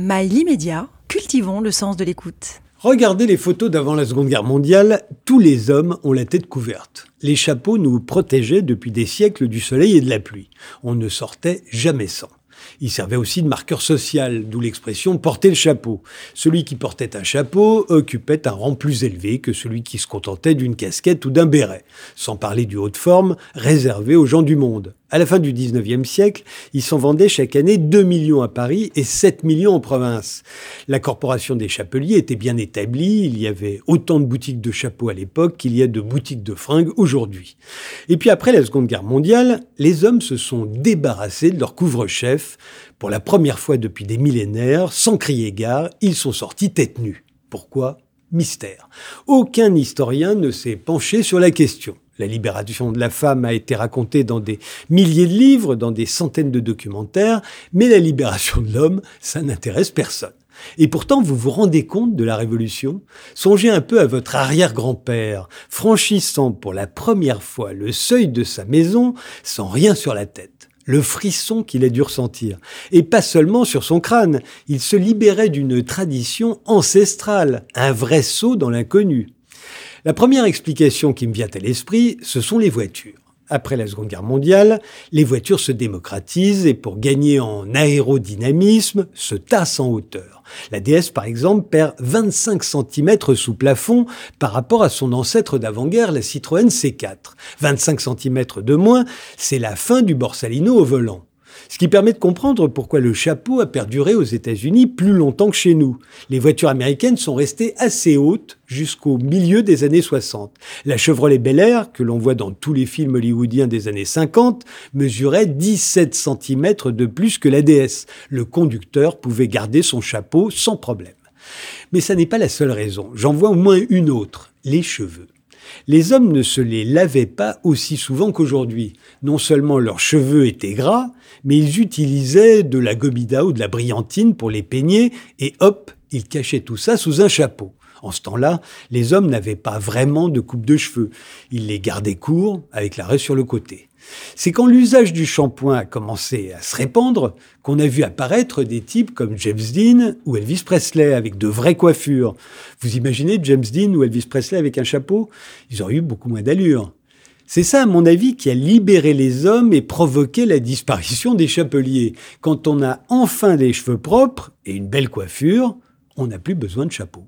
Mail immédiat, cultivons le sens de l'écoute. Regardez les photos d'avant la Seconde Guerre mondiale, tous les hommes ont la tête couverte. Les chapeaux nous protégeaient depuis des siècles du soleil et de la pluie. On ne sortait jamais sans. Il servait aussi de marqueur social, d'où l'expression porter le chapeau. Celui qui portait un chapeau occupait un rang plus élevé que celui qui se contentait d'une casquette ou d'un béret, sans parler du haut de forme réservé aux gens du monde. À la fin du 19e siècle, il s'en vendait chaque année 2 millions à Paris et 7 millions en province. La corporation des chapeliers était bien établie, il y avait autant de boutiques de chapeaux à l'époque qu'il y a de boutiques de fringues aujourd'hui. Et puis après la Seconde Guerre mondiale, les hommes se sont débarrassés de leur couvre-chef. Pour la première fois depuis des millénaires, sans crier gare, ils sont sortis tête nue. Pourquoi? Mystère. Aucun historien ne s'est penché sur la question. La libération de la femme a été racontée dans des milliers de livres, dans des centaines de documentaires, mais la libération de l'homme, ça n'intéresse personne. Et pourtant, vous vous rendez compte de la Révolution? Songez un peu à votre arrière-grand-père, franchissant pour la première fois le seuil de sa maison sans rien sur la tête. Le frisson qu'il a dû ressentir. Et pas seulement sur son crâne, il se libérait d'une tradition ancestrale, un vrai saut dans l'inconnu. La première explication qui me vient à l'esprit, ce sont les voitures. Après la Seconde Guerre mondiale, les voitures se démocratisent et pour gagner en aérodynamisme, se tassent en hauteur. La DS, par exemple, perd 25 cm sous plafond par rapport à son ancêtre d'avant-guerre, la Citroën C4. 25 cm de moins, c'est la fin du Borsalino au volant. Ce qui permet de comprendre pourquoi le chapeau a perduré aux États-Unis plus longtemps que chez nous. Les voitures américaines sont restées assez hautes jusqu'au milieu des années 60. La Chevrolet Bel Air, que l'on voit dans tous les films hollywoodiens des années 50, mesurait 17 cm de plus que la DS. Le conducteur pouvait garder son chapeau sans problème. Mais ça n'est pas la seule raison. J'en vois au moins une autre, les cheveux. Les hommes ne se les lavaient pas aussi souvent qu'aujourd'hui. Non seulement leurs cheveux étaient gras, mais ils utilisaient de la gomida ou de la brillantine pour les peigner, et hop, ils cachaient tout ça sous un chapeau. En ce temps-là, les hommes n'avaient pas vraiment de coupe de cheveux. Ils les gardaient courts, avec l'arrêt sur le côté. C'est quand l'usage du shampoing a commencé à se répandre qu'on a vu apparaître des types comme James Dean ou Elvis Presley avec de vraies coiffures. Vous imaginez James Dean ou Elvis Presley avec un chapeau? Ils auraient eu beaucoup moins d'allure. C'est ça, à mon avis, qui a libéré les hommes et provoqué la disparition des chapeliers. Quand on a enfin des cheveux propres et une belle coiffure, on n'a plus besoin de chapeau.